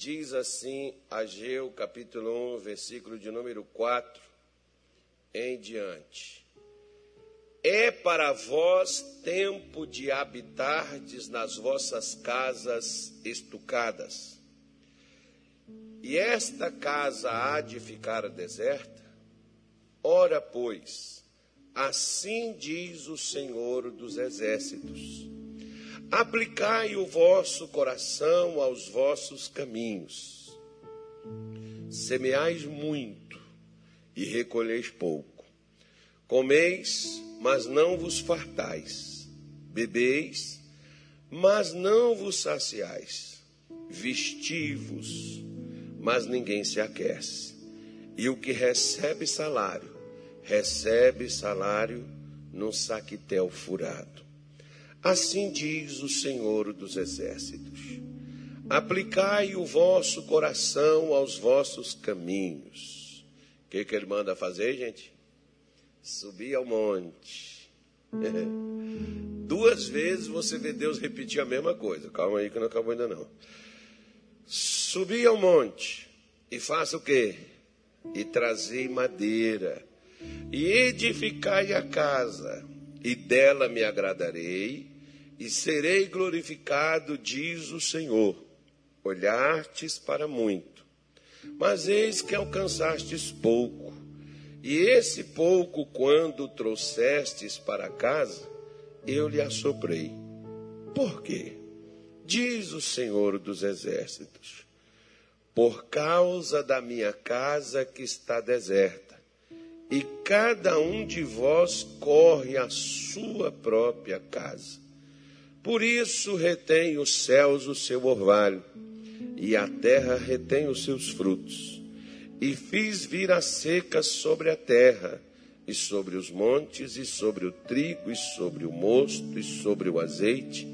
Diz assim Ageu, capítulo 1, versículo de número 4 em diante. É para vós tempo de habitardes nas vossas casas estucadas. E esta casa há de ficar deserta? Ora, pois, assim diz o Senhor dos Exércitos: Aplicai o vosso coração aos vossos caminhos, semeais muito e recolheis pouco, comeis mas não vos fartais. Bebeis, mas não vos saciais. Vestivos, mas ninguém se aquece. E o que recebe salário, recebe salário num saquitel furado. Assim diz o Senhor dos Exércitos: Aplicai o vosso coração aos vossos caminhos. O que, que ele manda fazer, gente? Subi ao monte. Duas vezes você vê Deus repetir a mesma coisa. Calma aí que não acabou ainda não. Subi ao monte e faça o quê? E trazei madeira e edificai a casa e dela me agradarei e serei glorificado, diz o Senhor. Olhastes para muito, mas eis que alcançastes pouco e esse pouco, quando trouxestes para casa, eu lhe assoprei. Por quê? Diz o Senhor dos Exércitos: Por causa da minha casa que está deserta, e cada um de vós corre à sua própria casa. Por isso retém os céus o seu orvalho, e a terra retém os seus frutos e fiz vir a seca sobre a terra, e sobre os montes, e sobre o trigo, e sobre o mosto, e sobre o azeite,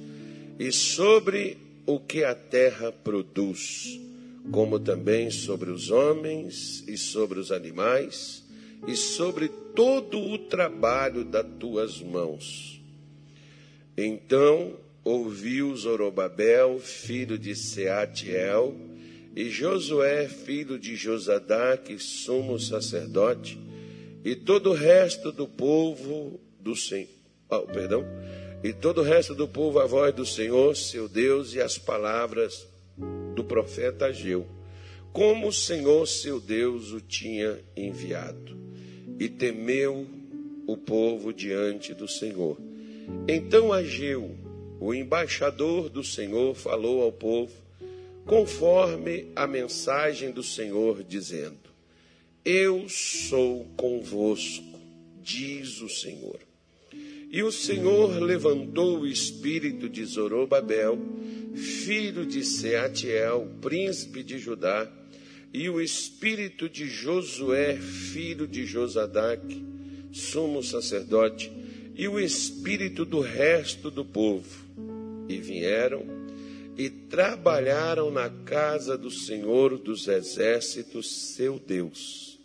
e sobre o que a terra produz, como também sobre os homens, e sobre os animais, e sobre todo o trabalho das tuas mãos. Então ouviu Zorobabel, filho de Seatiel, e Josué, filho de Josadaque, sumo sacerdote, e todo o resto do povo do Senhor, oh, perdão, e todo o resto do povo a voz do Senhor, seu Deus, e as palavras do profeta Ageu, como o Senhor, seu Deus, o tinha enviado. E temeu o povo diante do Senhor. Então Ageu, o embaixador do Senhor, falou ao povo, conforme a mensagem do Senhor, dizendo: Eu sou convosco, diz o Senhor. E o Senhor levantou o espírito de Zorobabel, filho de Seatiel, príncipe de Judá, e o espírito de Josué, filho de Josadaque, sumo sacerdote, e o espírito do resto do povo. E vieram e trabalharam na casa do Senhor dos Exércitos, seu Deus,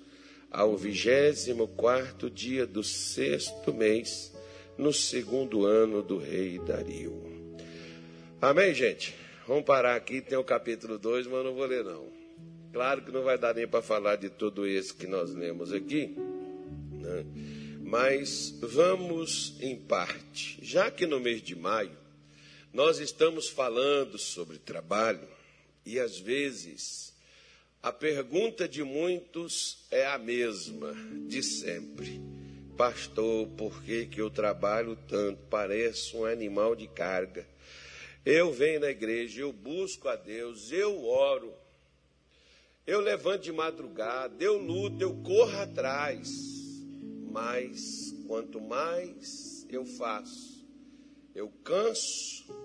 ao vigésimo quarto dia do sexto mês, no segundo ano do rei Dario. Amém, gente? Vamos parar aqui, tem o capítulo 2, mas não vou ler não. Claro que não vai dar nem para falar de tudo isso que nós lemos aqui, né? mas vamos em parte. Já que no mês de maio nós estamos falando sobre trabalho e às vezes a pergunta de muitos é a mesma de sempre. Pastor, por que, que eu trabalho tanto? Pareço um animal de carga. Eu venho na igreja, eu busco a Deus, eu oro, eu levanto de madrugada, eu luto, eu corro atrás. Mas quanto mais eu faço, eu canso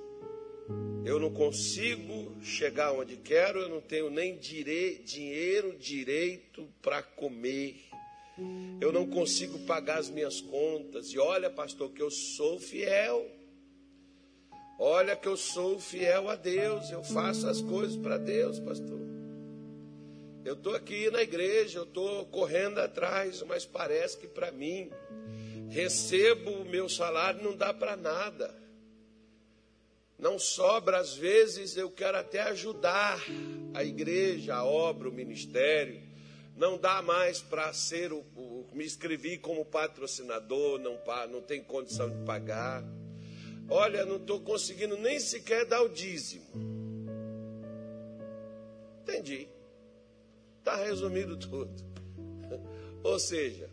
eu não consigo chegar onde quero, eu não tenho nem dire... dinheiro direito para comer. Eu não consigo pagar as minhas contas. E olha, pastor, que eu sou fiel. Olha que eu sou fiel a Deus, eu faço as coisas para Deus, pastor. Eu estou aqui na igreja, eu estou correndo atrás, mas parece que para mim, recebo o meu salário, não dá para nada. Não sobra, às vezes, eu quero até ajudar a igreja, a obra, o ministério. Não dá mais para ser o, o, Me inscrevi como patrocinador, não, não tem condição de pagar. Olha, não estou conseguindo nem sequer dar o dízimo. Entendi. Está resumido tudo. Ou seja,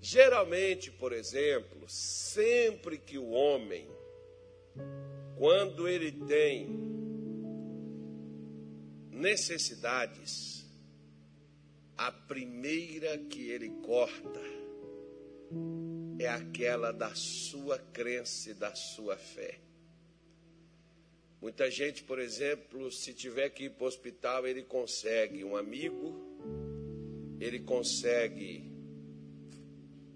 geralmente, por exemplo, sempre que o homem quando ele tem necessidades, a primeira que ele corta é aquela da sua crença e da sua fé. Muita gente, por exemplo, se tiver que ir para o hospital, ele consegue um amigo, ele consegue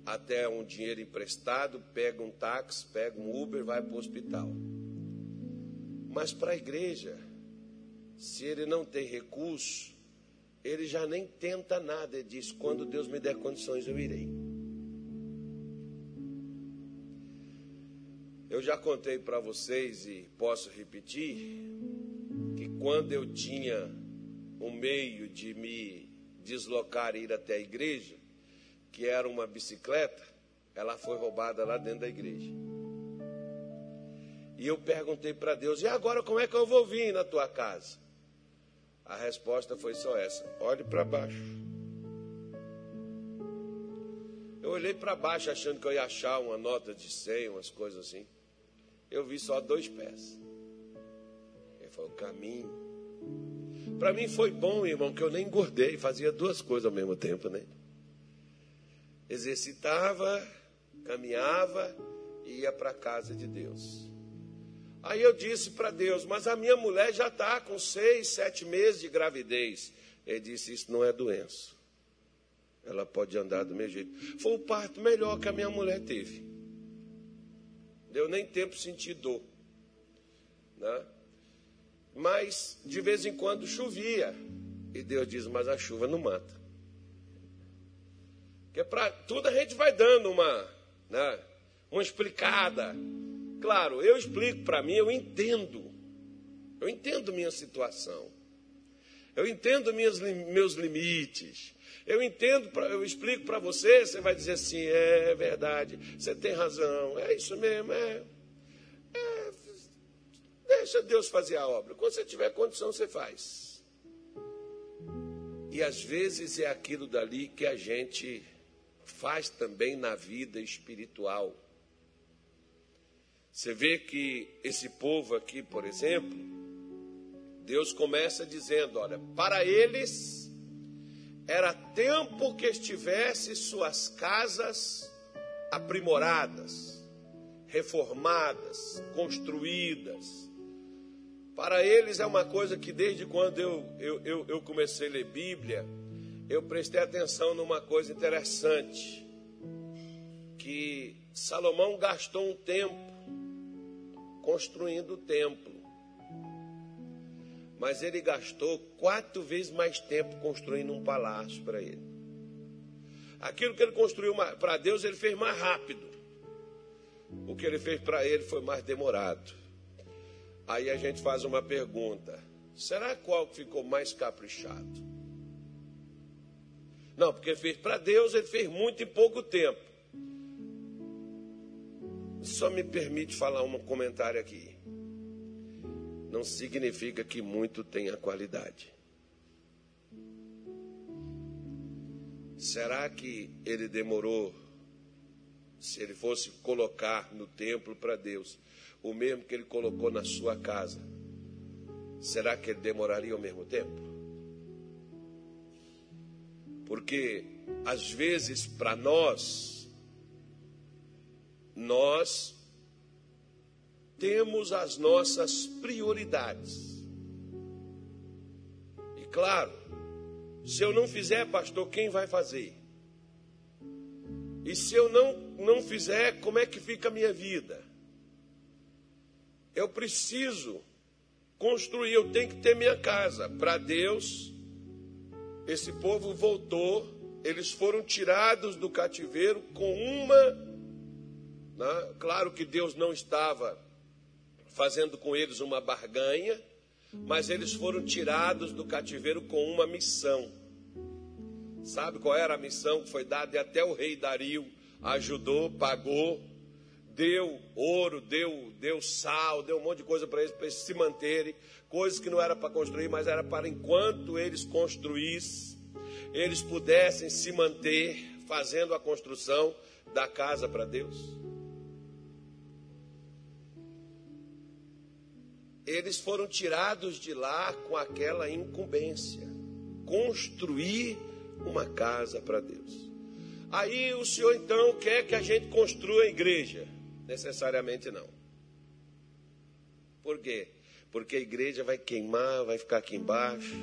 até um dinheiro emprestado, pega um táxi, pega um Uber, vai para o hospital. Mas para a igreja, se ele não tem recurso, ele já nem tenta nada. Ele diz: quando Deus me der condições, eu irei. Eu já contei para vocês e posso repetir que quando eu tinha um meio de me deslocar e ir até a igreja, que era uma bicicleta, ela foi roubada lá dentro da igreja. E eu perguntei para Deus: e agora como é que eu vou vir na tua casa? A resposta foi só essa: olhe para baixo. Eu olhei para baixo achando que eu ia achar uma nota de 100, umas coisas assim. Eu vi só dois pés. Ele falou: caminho. Para mim foi bom, irmão, que eu nem engordei, fazia duas coisas ao mesmo tempo, né? Exercitava, caminhava e ia para a casa de Deus. Aí eu disse para Deus, mas a minha mulher já está com seis, sete meses de gravidez. Ele disse: Isso não é doença. Ela pode andar do mesmo jeito. Foi o parto melhor que a minha mulher teve. Deu nem tempo sentir dor. Né? Mas de vez em quando chovia. E Deus diz: Mas a chuva não mata. Porque para tudo a gente vai dando uma, né, uma explicada. Claro, eu explico para mim, eu entendo. Eu entendo minha situação. Eu entendo minhas, meus limites. Eu entendo, eu explico para você, você vai dizer assim, é, é verdade, você tem razão, é isso mesmo, é, é. Deixa Deus fazer a obra. Quando você tiver condição, você faz. E às vezes é aquilo dali que a gente faz também na vida espiritual. Você vê que esse povo aqui, por exemplo, Deus começa dizendo: olha, para eles era tempo que estivesse suas casas aprimoradas, reformadas, construídas. Para eles é uma coisa que desde quando eu, eu, eu, eu comecei a ler Bíblia, eu prestei atenção numa coisa interessante, que Salomão gastou um tempo construindo o templo. Mas ele gastou quatro vezes mais tempo construindo um palácio para ele. Aquilo que ele construiu para Deus, ele fez mais rápido. O que ele fez para ele foi mais demorado. Aí a gente faz uma pergunta: será qual ficou mais caprichado? Não, porque fez para Deus, ele fez muito em pouco tempo. Só me permite falar um comentário aqui. Não significa que muito tenha qualidade. Será que ele demorou, se ele fosse colocar no templo para Deus, o mesmo que ele colocou na sua casa? Será que ele demoraria ao mesmo tempo? Porque, às vezes, para nós, nós temos as nossas prioridades. E claro, se eu não fizer, pastor, quem vai fazer? E se eu não, não fizer, como é que fica a minha vida? Eu preciso construir, eu tenho que ter minha casa. Para Deus, esse povo voltou, eles foram tirados do cativeiro com uma né? Claro que Deus não estava fazendo com eles uma barganha, mas eles foram tirados do cativeiro com uma missão. Sabe qual era a missão que foi dada? E até o rei Dario ajudou, pagou, deu ouro, deu, deu sal, deu um monte de coisa para eles, para eles se manterem. Coisas que não era para construir, mas era para enquanto eles construíssem, eles pudessem se manter fazendo a construção da casa para Deus. Eles foram tirados de lá com aquela incumbência construir uma casa para Deus. Aí o Senhor então quer que a gente construa a igreja? Necessariamente não. Por quê? Porque a igreja vai queimar, vai ficar aqui embaixo,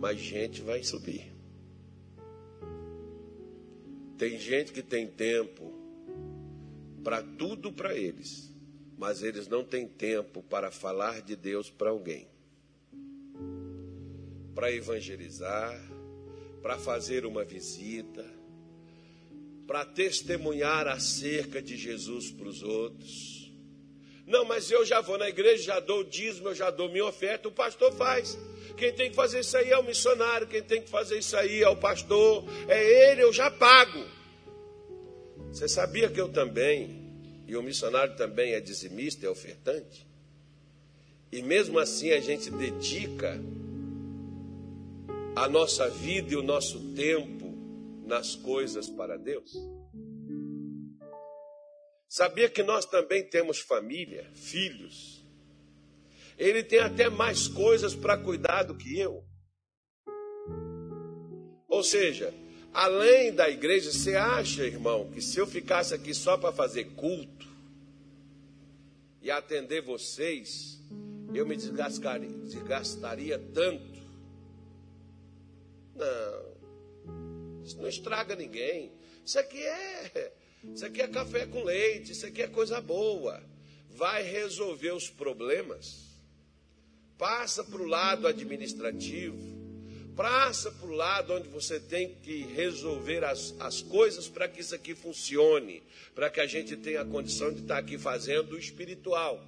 mas gente vai subir. Tem gente que tem tempo para tudo para eles, mas eles não têm tempo para falar de Deus para alguém. Para evangelizar, para fazer uma visita, para testemunhar acerca de Jesus para os outros. Não, mas eu já vou na igreja, já dou o dízimo, eu já dou minha oferta, o pastor faz. Quem tem que fazer isso aí é o missionário, quem tem que fazer isso aí é o pastor, é ele, eu já pago. Você sabia que eu também, e o missionário também é dizimista, é ofertante? E mesmo assim a gente dedica a nossa vida e o nosso tempo nas coisas para Deus? Sabia que nós também temos família, filhos? Ele tem até mais coisas para cuidar do que eu. Ou seja, além da igreja, você acha, irmão, que se eu ficasse aqui só para fazer culto e atender vocês, eu me desgastaria, desgastaria tanto não. Isso não estraga ninguém. Isso aqui é. Isso aqui é café com leite, isso aqui é coisa boa. Vai resolver os problemas. Passa para o lado administrativo. Passa para o lado onde você tem que resolver as, as coisas para que isso aqui funcione, para que a gente tenha a condição de estar aqui fazendo o espiritual.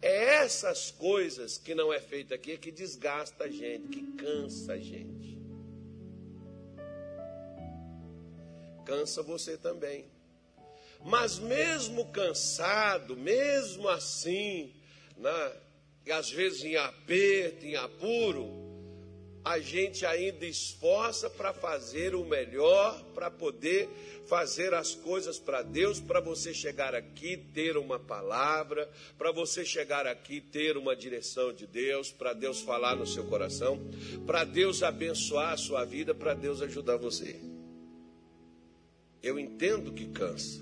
É essas coisas que não é feita aqui que desgasta a gente, que cansa a gente. Cansa você também. Mas mesmo cansado, mesmo assim, né, às vezes em aperto, em apuro, a gente ainda esforça para fazer o melhor, para poder fazer as coisas para Deus, para você chegar aqui ter uma palavra, para você chegar aqui ter uma direção de Deus, para Deus falar no seu coração, para Deus abençoar a sua vida, para Deus ajudar você. Eu entendo que cansa,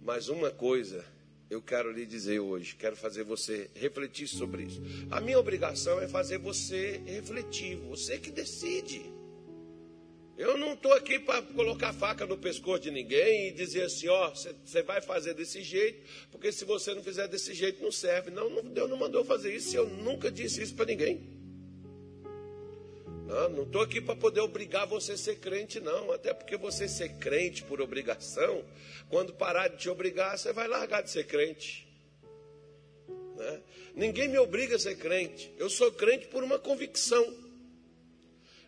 mas uma coisa eu quero lhe dizer hoje, quero fazer você refletir sobre isso. A minha obrigação é fazer você refletir, você que decide. Eu não estou aqui para colocar faca no pescoço de ninguém e dizer assim, ó, você vai fazer desse jeito, porque se você não fizer desse jeito não serve. Não, não Deus não mandou fazer isso, eu nunca disse isso para ninguém. Não estou aqui para poder obrigar você a ser crente, não. Até porque você ser crente por obrigação, quando parar de te obrigar, você vai largar de ser crente. Né? Ninguém me obriga a ser crente. Eu sou crente por uma convicção.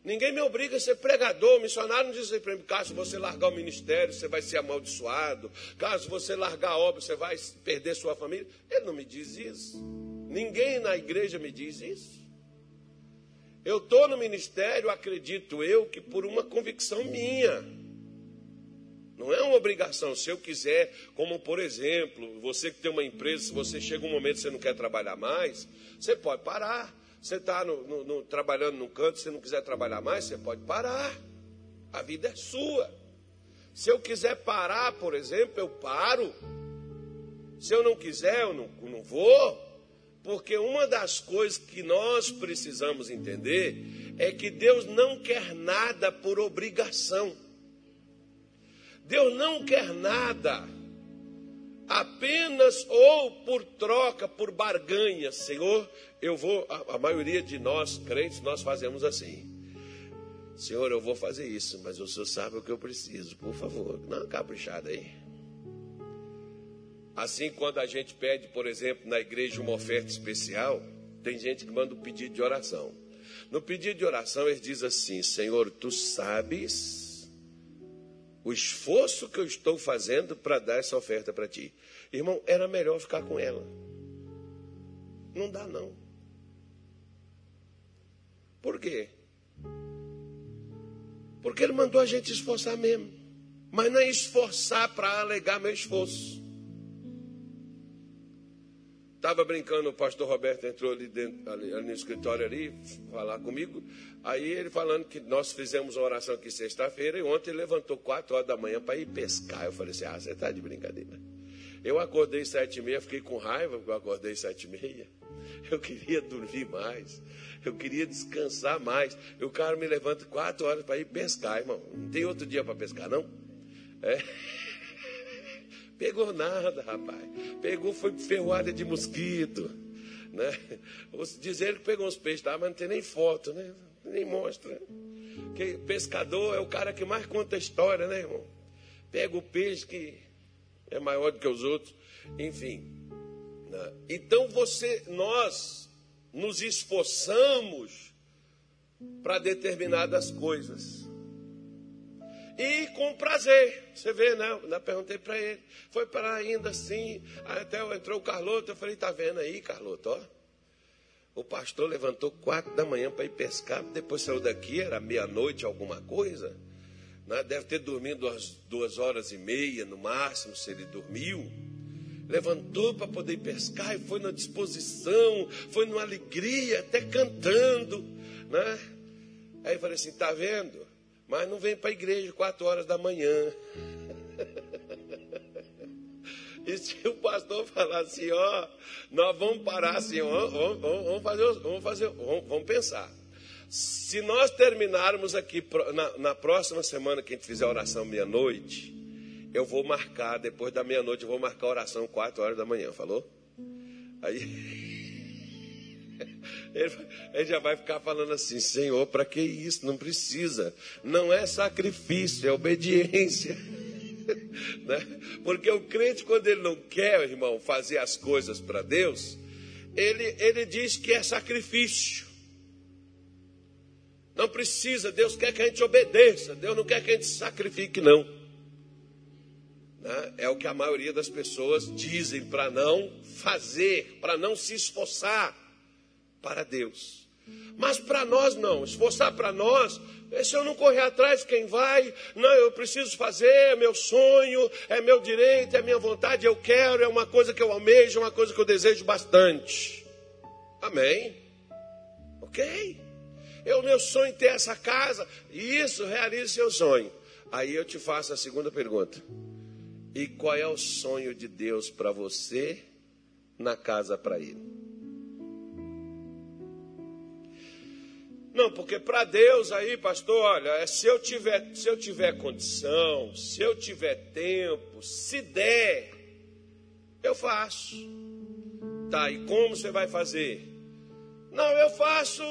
Ninguém me obriga a ser pregador. O missionário não diz assim para mim, caso você largar o ministério, você vai ser amaldiçoado. Caso você largar a obra, você vai perder sua família. Ele não me diz isso. Ninguém na igreja me diz isso. Eu estou no ministério, acredito eu, que por uma convicção minha. Não é uma obrigação. Se eu quiser, como por exemplo, você que tem uma empresa, se você chega um momento que você não quer trabalhar mais, você pode parar. Você está trabalhando num canto, se não quiser trabalhar mais, você pode parar. A vida é sua. Se eu quiser parar, por exemplo, eu paro. Se eu não quiser, eu não, não vou. Porque uma das coisas que nós precisamos entender é que Deus não quer nada por obrigação. Deus não quer nada apenas ou por troca, por barganha. Senhor, eu vou, a, a maioria de nós crentes, nós fazemos assim. Senhor, eu vou fazer isso, mas o Senhor sabe o que eu preciso, por favor, uma caprichada aí. Assim, quando a gente pede, por exemplo, na igreja uma oferta especial, tem gente que manda um pedido de oração. No pedido de oração, ele diz assim: Senhor, tu sabes o esforço que eu estou fazendo para dar essa oferta para ti. Irmão, era melhor ficar com ela. Não dá, não. Por quê? Porque ele mandou a gente esforçar mesmo. Mas não é esforçar para alegar meu esforço. Estava brincando, o pastor Roberto entrou ali, dentro, ali, ali, no escritório ali, falar comigo. Aí ele falando que nós fizemos uma oração aqui sexta-feira e ontem ele levantou quatro horas da manhã para ir pescar. Eu falei assim, ah, você está de brincadeira. Eu acordei sete e meia, fiquei com raiva porque eu acordei sete e meia. Eu queria dormir mais. Eu queria descansar mais. E o cara me levanta quatro horas para ir pescar, irmão. Não tem outro dia para pescar, não? É. Pegou nada, rapaz. Pegou, foi ferroada de mosquito. Né? Dizer que pegou uns peixes, tá? mas não tem nem foto, né? nem mostra. Que pescador é o cara que mais conta a história, né, irmão? Pega o peixe que é maior do que os outros. Enfim. Né? Então você, nós nos esforçamos para determinadas coisas. E com prazer. Você vê, né? Eu perguntei para ele. Foi para ainda assim. Até entrou o Carloto. Eu falei, tá vendo aí, Carloto, ó. O pastor levantou quatro da manhã para ir pescar. Depois saiu daqui, era meia-noite, alguma coisa. Né? Deve ter dormido umas duas horas e meia, no máximo, se ele dormiu. Levantou para poder ir pescar e foi na disposição, foi numa alegria, até cantando. Né? Aí eu falei assim: tá vendo? Mas não vem para a igreja quatro horas da manhã. E se o pastor falar assim, ó, nós vamos parar assim, ó, vamos, vamos, fazer, vamos fazer, vamos, vamos, pensar. Se nós terminarmos aqui na, na próxima semana que a gente fizer a oração meia-noite, eu vou marcar, depois da meia-noite, eu vou marcar a oração quatro horas da manhã, falou? Aí Ele, já vai ficar falando assim: Senhor, para que isso? Não precisa. Não é sacrifício, é obediência. né? Porque o crente, quando ele não quer, irmão, fazer as coisas para Deus, ele, ele diz que é sacrifício. Não precisa, Deus quer que a gente obedeça, Deus não quer que a gente sacrifique, não. Né? É o que a maioria das pessoas dizem para não fazer, para não se esforçar para Deus. Mas para nós não, esforçar para nós, se eu não correr atrás, quem vai? Não, eu preciso fazer, é meu sonho, é meu direito, é minha vontade, eu quero, é uma coisa que eu almejo, é uma coisa que eu desejo bastante. Amém? Ok? É o meu sonho ter essa casa, isso, realize seu sonho. Aí eu te faço a segunda pergunta: e qual é o sonho de Deus para você na casa para Ele? Não, porque para Deus aí, pastor, olha, é se eu tiver, se eu tiver condição, se eu tiver tempo, se der, eu faço. Tá, e como você vai fazer? Não, eu faço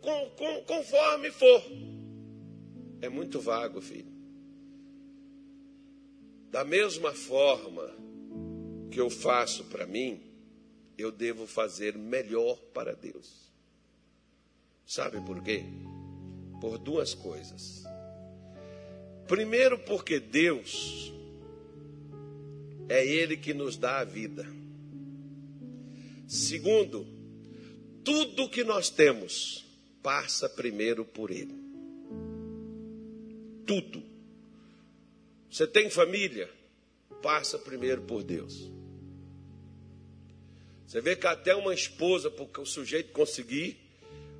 com, com, conforme for. É muito vago, filho. Da mesma forma que eu faço para mim, eu devo fazer melhor para Deus. Sabe por quê? Por duas coisas. Primeiro, porque Deus é Ele que nos dá a vida. Segundo, tudo que nós temos passa primeiro por Ele. Tudo. Você tem família? Passa primeiro por Deus. Você vê que até uma esposa, porque o sujeito conseguir,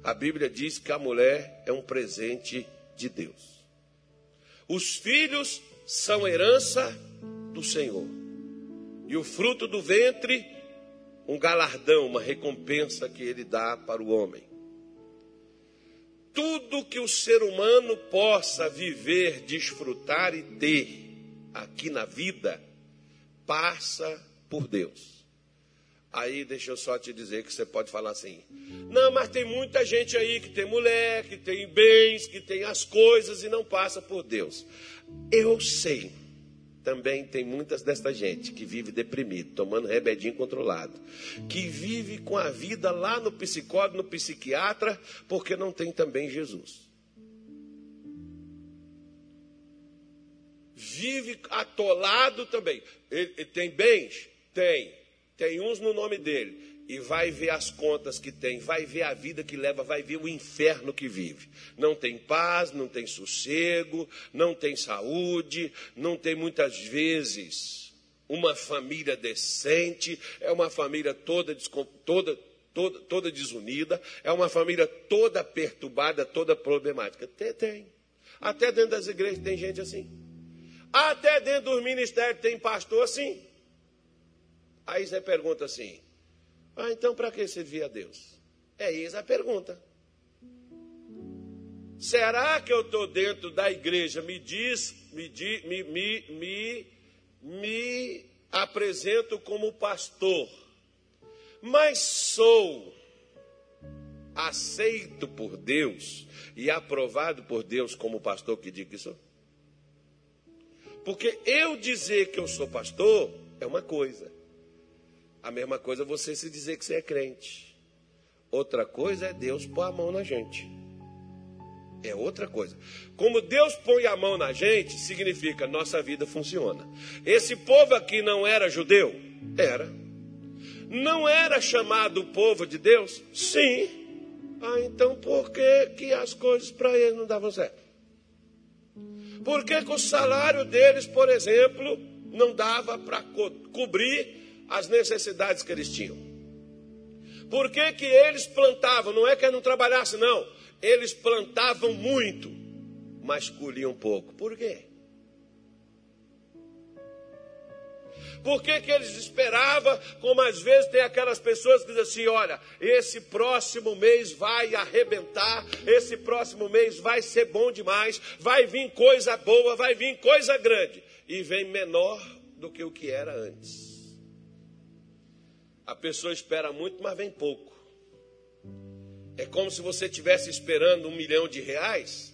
a Bíblia diz que a mulher é um presente de Deus. Os filhos são herança do Senhor. E o fruto do ventre, um galardão, uma recompensa que ele dá para o homem. Tudo que o ser humano possa viver, desfrutar e ter aqui na vida, passa por Deus. Aí deixa eu só te dizer que você pode falar assim: não, mas tem muita gente aí que tem mulher, que tem bens, que tem as coisas e não passa por Deus. Eu sei, também tem muitas desta gente que vive deprimido, tomando rebedinho controlado, que vive com a vida lá no psicólogo, no psiquiatra, porque não tem também Jesus. Vive atolado também. Ele, ele tem bens? Tem. Tem uns no nome dele e vai ver as contas que tem, vai ver a vida que leva, vai ver o inferno que vive. Não tem paz, não tem sossego, não tem saúde, não tem muitas vezes uma família decente, é uma família toda, toda, toda, toda desunida, é uma família toda perturbada, toda problemática. Tem, tem. Até dentro das igrejas tem gente assim. Até dentro dos ministérios tem pastor assim. Aí você pergunta assim: ah, então para que servir a Deus? É isso a pergunta. Será que eu estou dentro da igreja? Me diz, me, me, me, me, me apresento como pastor, mas sou aceito por Deus e aprovado por Deus como pastor que digo que sou? Porque eu dizer que eu sou pastor é uma coisa. A mesma coisa você se dizer que você é crente. Outra coisa é Deus pôr a mão na gente. É outra coisa. Como Deus põe a mão na gente, significa nossa vida funciona. Esse povo aqui não era judeu? Era. Não era chamado povo de Deus? Sim. Ah, então por que, que as coisas para eles não davam certo? Por que, que o salário deles, por exemplo, não dava para co cobrir as necessidades que eles tinham. Por que, que eles plantavam? Não é que não trabalhassem, não. Eles plantavam muito, mas colhiam pouco. Por quê? Por que, que eles esperavam? Como às vezes tem aquelas pessoas que dizem assim: olha, esse próximo mês vai arrebentar, esse próximo mês vai ser bom demais, vai vir coisa boa, vai vir coisa grande. E vem menor do que o que era antes. A pessoa espera muito, mas vem pouco. É como se você estivesse esperando um milhão de reais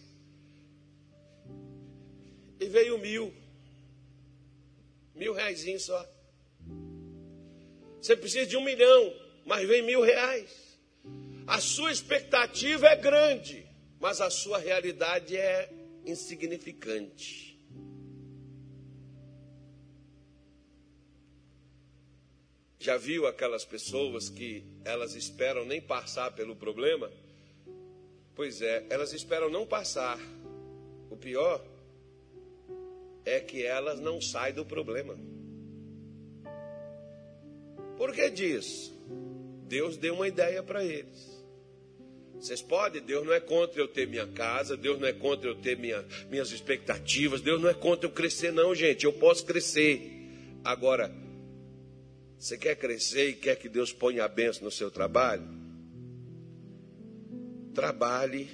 e veio mil. Mil reais só. Você precisa de um milhão, mas vem mil reais. A sua expectativa é grande, mas a sua realidade é insignificante. Já viu aquelas pessoas que elas esperam nem passar pelo problema? Pois é, elas esperam não passar. O pior é que elas não saem do problema. Por que disso? Deus deu uma ideia para eles. Vocês podem, Deus não é contra eu ter minha casa, Deus não é contra eu ter minha, minhas expectativas, Deus não é contra eu crescer, não, gente. Eu posso crescer. Agora, você quer crescer e quer que Deus ponha a benção no seu trabalho? Trabalhe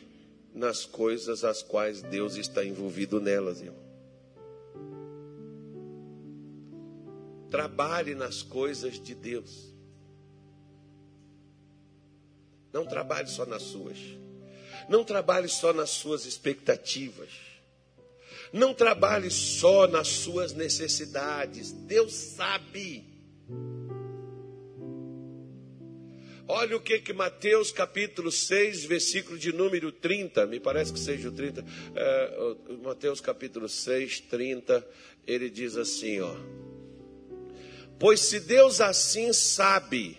nas coisas as quais Deus está envolvido nelas, irmão. Trabalhe nas coisas de Deus. Não trabalhe só nas suas. Não trabalhe só nas suas expectativas. Não trabalhe só nas suas necessidades. Deus sabe. Olha o que que Mateus capítulo 6, versículo de número 30, me parece que seja o 30, é, Mateus capítulo 6, 30, ele diz assim, ó. Pois se Deus assim sabe,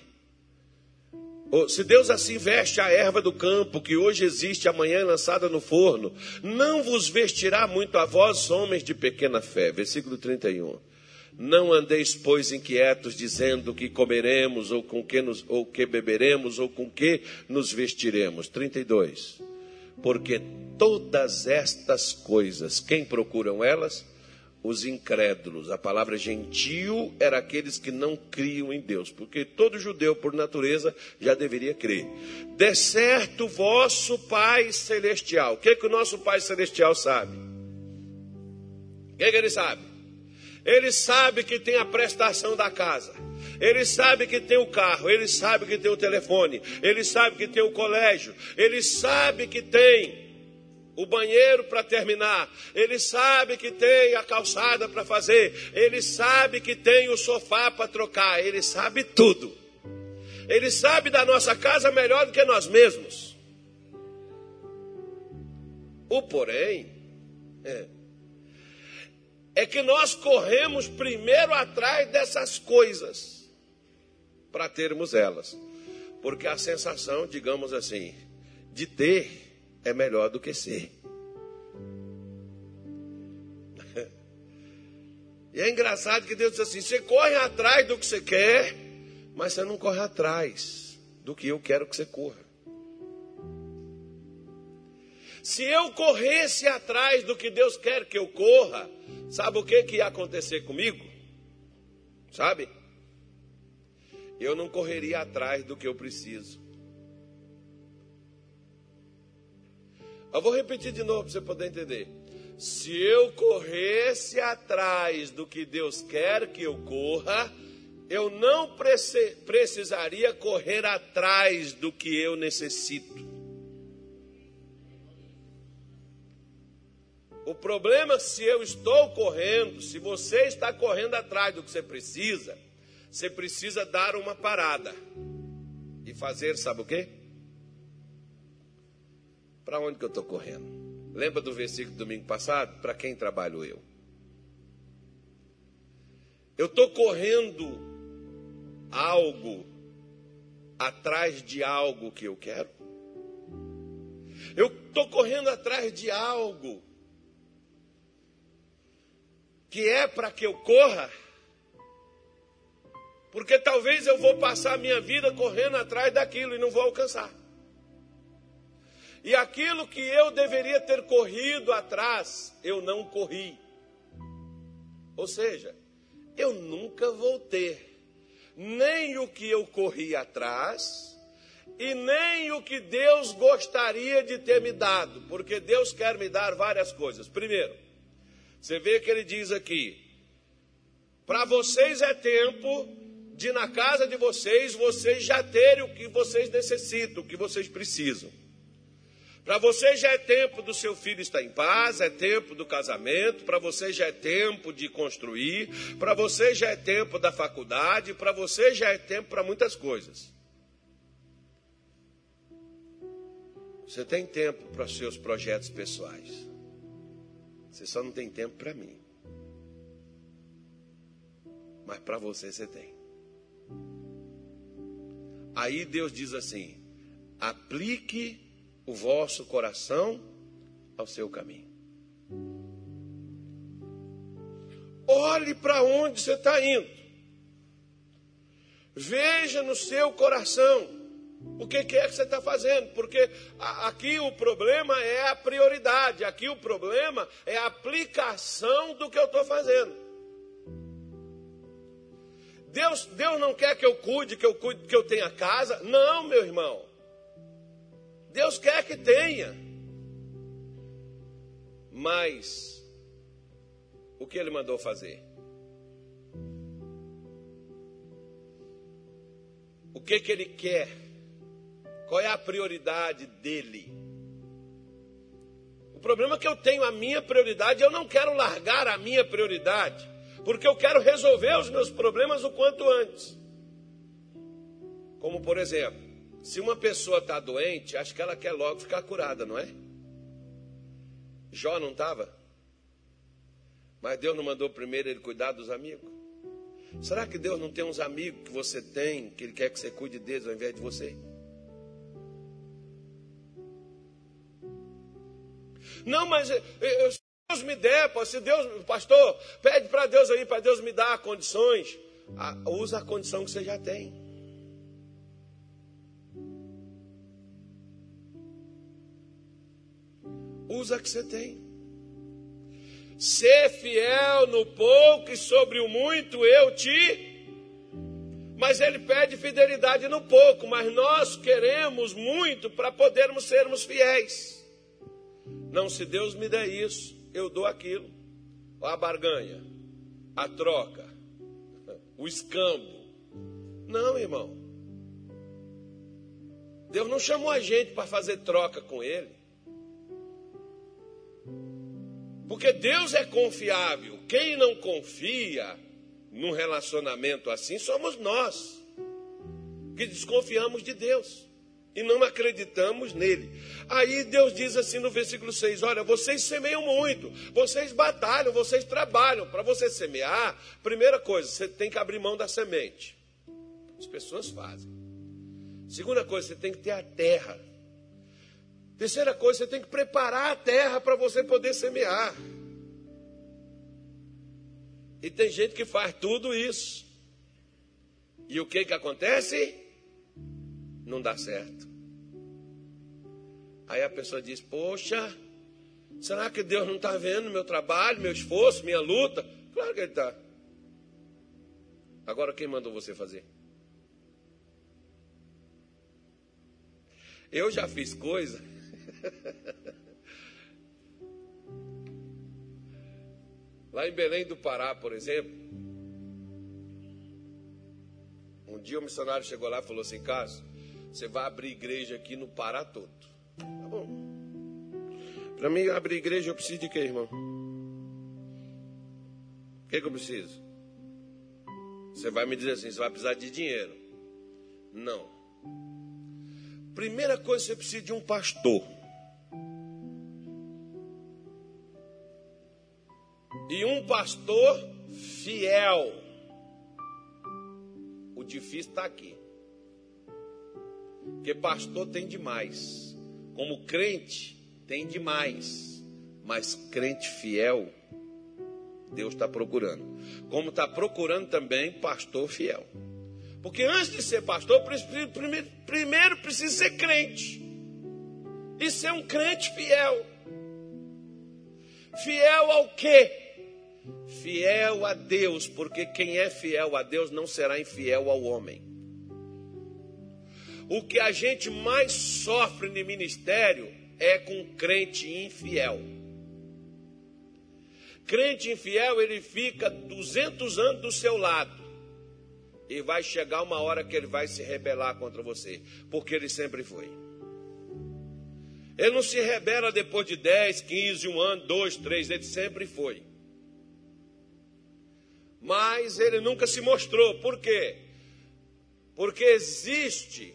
se Deus assim veste a erva do campo, que hoje existe, amanhã é lançada no forno, não vos vestirá muito a vós, homens de pequena fé. Versículo 31. Não andeis, pois, inquietos, dizendo que comeremos, ou com que nos, ou que beberemos, ou com que nos vestiremos. 32. Porque todas estas coisas, quem procuram elas? Os incrédulos. A palavra gentil era aqueles que não criam em Deus, porque todo judeu, por natureza, já deveria crer. De certo, vosso Pai Celestial. O que, que o nosso Pai Celestial sabe? O que, que ele sabe? Ele sabe que tem a prestação da casa. Ele sabe que tem o carro, ele sabe que tem o telefone, ele sabe que tem o colégio, ele sabe que tem o banheiro para terminar, ele sabe que tem a calçada para fazer, ele sabe que tem o sofá para trocar, ele sabe tudo. Ele sabe da nossa casa melhor do que nós mesmos. O porém é, é que nós corremos primeiro atrás dessas coisas para termos elas. Porque a sensação, digamos assim, de ter é melhor do que ser. E é engraçado que Deus diz assim: você corre atrás do que você quer, mas você não corre atrás do que eu quero que você corra. Se eu corresse atrás do que Deus quer que eu corra, sabe o que, que ia acontecer comigo? Sabe? Eu não correria atrás do que eu preciso. Eu vou repetir de novo para você poder entender. Se eu corresse atrás do que Deus quer que eu corra, eu não precisaria correr atrás do que eu necessito. O problema, se eu estou correndo, se você está correndo atrás do que você precisa, você precisa dar uma parada e fazer, sabe o quê? Para onde que eu estou correndo? Lembra do versículo do domingo passado? Para quem trabalho eu? Eu estou correndo algo atrás de algo que eu quero? Eu estou correndo atrás de algo que é para que eu corra? Porque talvez eu vou passar a minha vida correndo atrás daquilo e não vou alcançar. E aquilo que eu deveria ter corrido atrás, eu não corri. Ou seja, eu nunca vou ter nem o que eu corri atrás e nem o que Deus gostaria de ter me dado, porque Deus quer me dar várias coisas. Primeiro, você vê que ele diz aqui: para vocês é tempo de na casa de vocês vocês já terem o que vocês necessitam, o que vocês precisam. Para você já é tempo do seu filho estar em paz, é tempo do casamento, para você já é tempo de construir, para você já é tempo da faculdade, para você já é tempo para muitas coisas. Você tem tempo para os seus projetos pessoais. Você só não tem tempo para mim. Mas para você você tem. Aí Deus diz assim: aplique o vosso coração ao seu caminho. Olhe para onde você está indo. Veja no seu coração o que, é que você está fazendo, porque aqui o problema é a prioridade, aqui o problema é a aplicação do que eu estou fazendo. Deus, Deus não quer que eu cuide, que eu cuide, que eu tenha casa. Não, meu irmão. Deus quer que tenha. Mas o que ele mandou fazer? O que que ele quer? Qual é a prioridade dele? O problema é que eu tenho a minha prioridade, eu não quero largar a minha prioridade, porque eu quero resolver os meus problemas o quanto antes. Como por exemplo, se uma pessoa está doente, acho que ela quer logo ficar curada, não é? Jó não estava? Mas Deus não mandou primeiro ele cuidar dos amigos? Será que Deus não tem uns amigos que você tem, que Ele quer que você cuide deles ao invés de você? Não, mas eu, se Deus me der, se Deus, pastor, pede para Deus aí, para Deus me dar condições. Ah, usa a condição que você já tem. usa que você tem. Ser fiel no pouco e sobre o muito eu te. Mas ele pede fidelidade no pouco, mas nós queremos muito para podermos sermos fiéis. Não, se Deus me der isso, eu dou aquilo. A barganha, a troca, o escambo. Não, irmão. Deus não chamou a gente para fazer troca com Ele. Porque Deus é confiável. Quem não confia num relacionamento assim somos nós, que desconfiamos de Deus e não acreditamos nele. Aí Deus diz assim no versículo 6: Olha, vocês semeiam muito, vocês batalham, vocês trabalham. Para você semear, primeira coisa, você tem que abrir mão da semente. As pessoas fazem. Segunda coisa, você tem que ter a terra. Terceira coisa, você tem que preparar a terra para você poder semear. E tem gente que faz tudo isso. E o que que acontece? Não dá certo. Aí a pessoa diz: Poxa, será que Deus não está vendo meu trabalho, meu esforço, minha luta? Claro que Ele está. Agora quem mandou você fazer? Eu já fiz coisa. Lá em Belém do Pará, por exemplo, um dia o missionário chegou lá e falou assim: Cássio, você vai abrir igreja aqui no Pará todo. Tá bom. Para mim abrir igreja eu preciso de quê, irmão? O que, que eu preciso? Você vai me dizer assim: você vai precisar de dinheiro. Não. Primeira coisa, você precisa de um pastor. E um pastor fiel. O difícil está aqui. Porque pastor tem demais. Como crente, tem demais. Mas crente fiel, Deus está procurando. Como está procurando também pastor fiel. Porque antes de ser pastor, primeiro, precisa ser crente. E ser um crente fiel. Fiel ao quê? Fiel a Deus, porque quem é fiel a Deus não será infiel ao homem. O que a gente mais sofre no ministério é com crente infiel. Crente infiel, ele fica 200 anos do seu lado. E vai chegar uma hora que ele vai se rebelar contra você, porque ele sempre foi. Ele não se rebela depois de 10, 15, um ano, dois, três, ele sempre foi. Mas ele nunca se mostrou. Por quê? Porque existe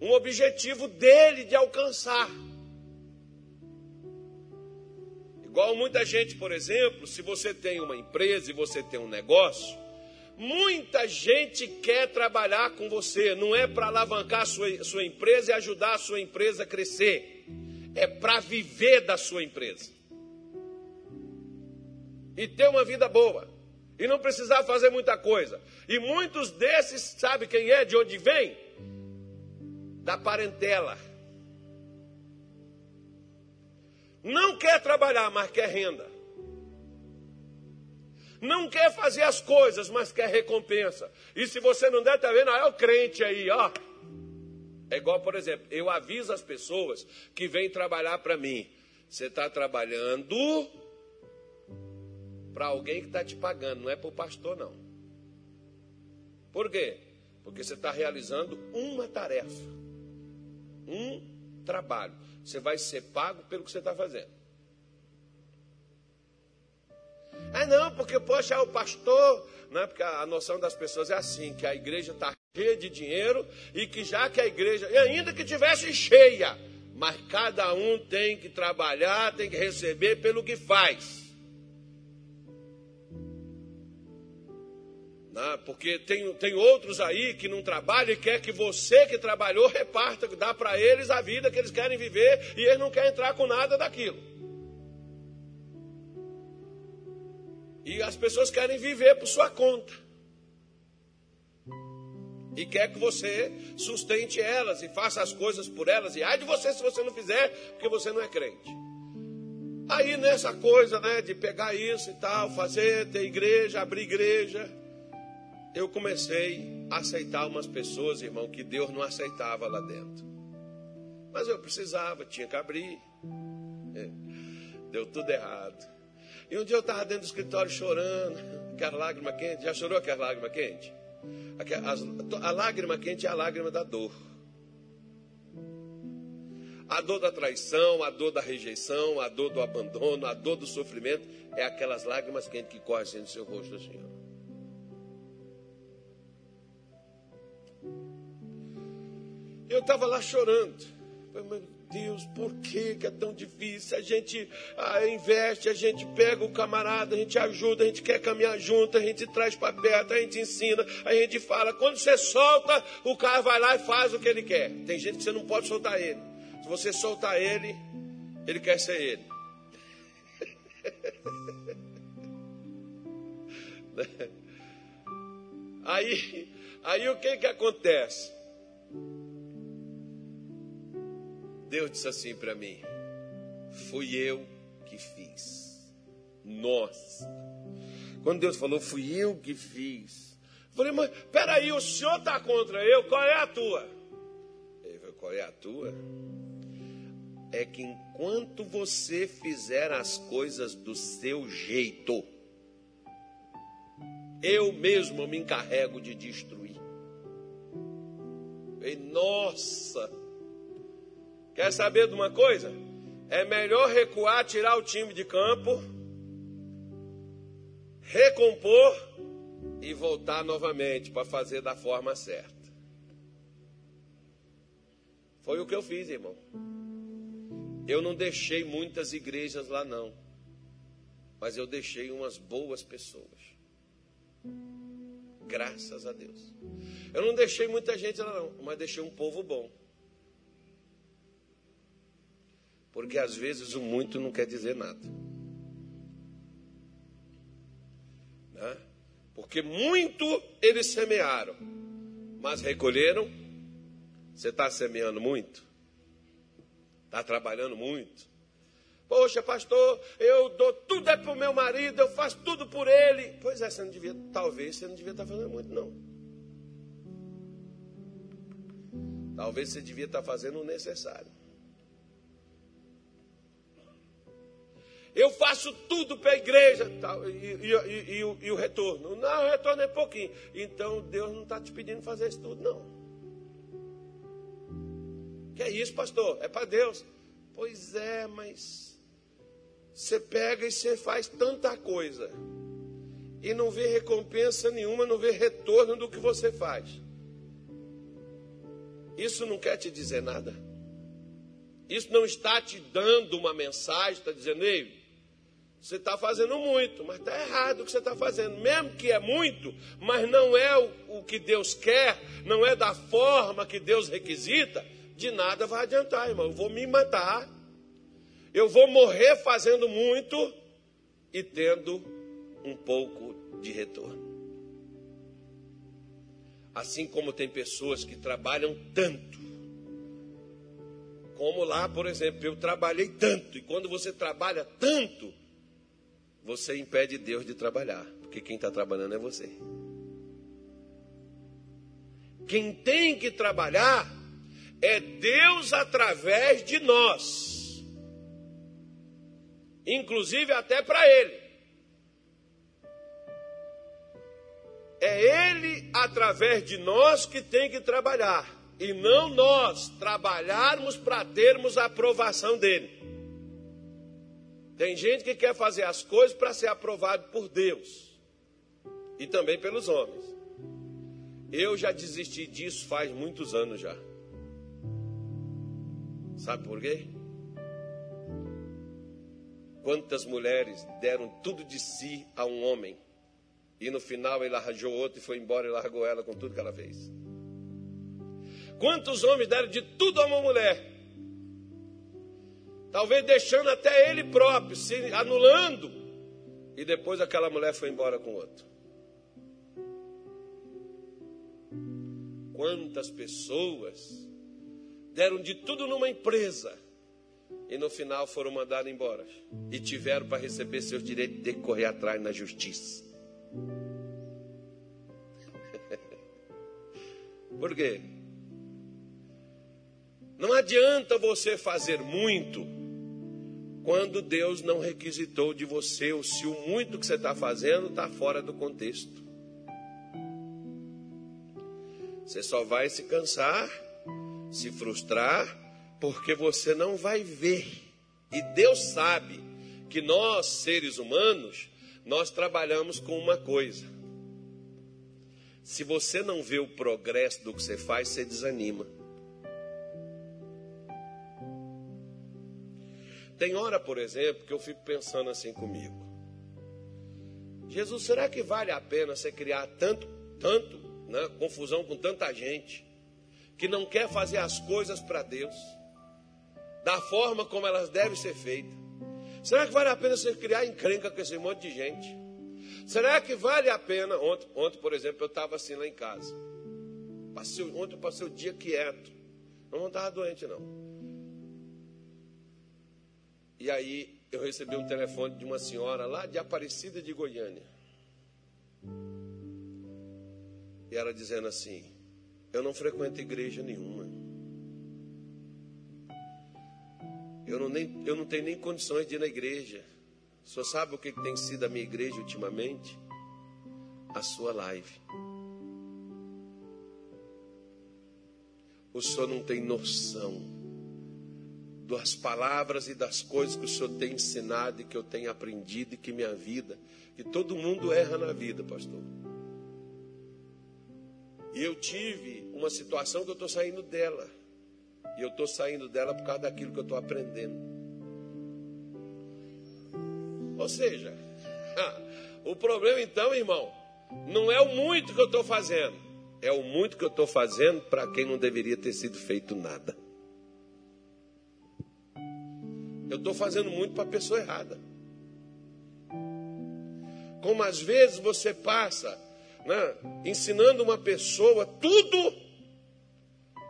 um objetivo dele de alcançar. Igual muita gente, por exemplo, se você tem uma empresa e você tem um negócio, muita gente quer trabalhar com você. Não é para alavancar a sua, sua empresa e ajudar a sua empresa a crescer. É para viver da sua empresa. E ter uma vida boa. E não precisar fazer muita coisa. E muitos desses, sabe quem é? De onde vem? da parentela. Não quer trabalhar, mas quer renda. Não quer fazer as coisas, mas quer recompensa. E se você não der, tá vendo? Ah, é o crente aí, ó. É igual, por exemplo, eu aviso as pessoas que vêm trabalhar para mim. Você está trabalhando para alguém que está te pagando, não é para o pastor, não. Por quê? Porque você está realizando uma tarefa um trabalho. Você vai ser pago pelo que você está fazendo. Ah, não, porque, poxa, o pastor. Não é porque a noção das pessoas é assim: que a igreja está cheia de dinheiro e que já que a igreja, e ainda que tivesse cheia, mas cada um tem que trabalhar, tem que receber pelo que faz. Né? Porque tem, tem outros aí que não trabalham e quer que você que trabalhou reparta, dá para eles a vida que eles querem viver e eles não querem entrar com nada daquilo. E as pessoas querem viver por sua conta. E quer que você sustente elas e faça as coisas por elas. E ai de você se você não fizer, porque você não é crente. Aí nessa coisa, né, de pegar isso e tal, fazer, ter igreja, abrir igreja, eu comecei a aceitar umas pessoas, irmão, que Deus não aceitava lá dentro. Mas eu precisava, tinha que abrir. É, deu tudo errado. E um dia eu estava dentro do escritório chorando, aquela lágrima quente. Já chorou aquela lágrima quente? A, lágrima quente é a lágrima da dor. A dor da traição, a dor da rejeição, a dor do abandono, a dor do sofrimento, é aquelas lágrimas quentes que correm assim no seu rosto, Senhor. Eu estava lá chorando. Meu Deus, por que, que é tão difícil? A gente ah, investe, a gente pega o camarada, a gente ajuda, a gente quer caminhar junto, a gente traz para perto, a gente ensina, a gente fala. Quando você solta, o cara vai lá e faz o que ele quer. Tem gente que você não pode soltar ele. Se você soltar ele, ele quer ser ele. Aí, aí o que que acontece? Deus disse assim para mim: Fui eu que fiz. Nós. Quando Deus falou, fui eu que fiz. Eu falei, mas peraí, o senhor está contra eu? Qual é a tua? Ele falou, qual é a tua? É que enquanto você fizer as coisas do seu jeito, eu mesmo me encarrego de destruir. E nossa, Quer saber de uma coisa? É melhor recuar, tirar o time de campo, recompor e voltar novamente para fazer da forma certa. Foi o que eu fiz, irmão. Eu não deixei muitas igrejas lá, não. Mas eu deixei umas boas pessoas. Graças a Deus. Eu não deixei muita gente lá, não. Mas deixei um povo bom. Porque às vezes o muito não quer dizer nada. Né? Porque muito eles semearam, mas recolheram. Você está semeando muito? Está trabalhando muito? Poxa, pastor, eu dou tudo é para o meu marido, eu faço tudo por ele. Pois é, você não devia, talvez você não devia estar tá fazendo muito, não. Talvez você devia estar tá fazendo o necessário. Eu faço tudo para a igreja tal, e, e, e, o, e o retorno. Não, o retorno é pouquinho. Então Deus não está te pedindo fazer isso tudo, não. Que é isso, pastor? É para Deus. Pois é, mas você pega e você faz tanta coisa e não vê recompensa nenhuma, não vê retorno do que você faz. Isso não quer te dizer nada? Isso não está te dando uma mensagem, está dizendo, ei, você está fazendo muito, mas está errado o que você está fazendo. Mesmo que é muito, mas não é o, o, que Deus quer, não é da forma que Deus requisita, de nada vai adiantar, irmão. Eu vou me matar, eu vou morrer fazendo muito e tendo um pouco de retorno. Assim como tem pessoas que trabalham tanto, como lá, por exemplo, eu trabalhei tanto, e quando você trabalha tanto, você impede Deus de trabalhar, porque quem está trabalhando é você. Quem tem que trabalhar é Deus através de nós, inclusive até para Ele. É Ele através de nós que tem que trabalhar, e não nós trabalharmos para termos a aprovação dele. Tem gente que quer fazer as coisas para ser aprovado por Deus e também pelos homens. Eu já desisti disso faz muitos anos já. Sabe por quê? Quantas mulheres deram tudo de si a um homem e no final ele arranjou outro e foi embora e largou ela com tudo que ela fez? Quantos homens deram de tudo a uma mulher talvez deixando até ele próprio, se anulando, e depois aquela mulher foi embora com outro. Quantas pessoas deram de tudo numa empresa e no final foram mandadas embora e tiveram para receber seus direitos de correr atrás na justiça. Por quê? Não adianta você fazer muito quando Deus não requisitou de você, ou se o muito que você está fazendo está fora do contexto. Você só vai se cansar, se frustrar, Porque você não vai ver. E Deus sabe que nós, seres humanos, nós trabalhamos com uma coisa. Se você não vê o progresso do que você faz, você desanima. Tem hora, por exemplo, que eu fico pensando assim comigo. Jesus, será que vale a pena você criar tanto, tanto, né, confusão com tanta gente que não quer fazer as coisas para Deus da forma como elas devem ser feitas? Será que vale a pena você criar encrenca com esse monte de gente? Será que vale a pena? Ontem, ontem por exemplo, eu estava assim lá em casa. Passei, ontem eu passei o dia quieto. Eu não estava doente, não. E aí eu recebi um telefone de uma senhora lá de Aparecida de Goiânia. E ela dizendo assim: Eu não frequento igreja nenhuma. Eu não, nem, eu não tenho nem condições de ir na igreja. Senhor sabe o que tem sido a minha igreja ultimamente? A sua live. O senhor não tem noção das palavras e das coisas que o senhor tem ensinado e que eu tenho aprendido e que minha vida, que todo mundo erra na vida, pastor. E eu tive uma situação que eu estou saindo dela. E eu estou saindo dela por causa daquilo que eu estou aprendendo. Ou seja, o problema então, irmão, não é o muito que eu estou fazendo, é o muito que eu estou fazendo para quem não deveria ter sido feito nada. Eu estou fazendo muito para a pessoa errada. Como às vezes você passa né, ensinando uma pessoa tudo,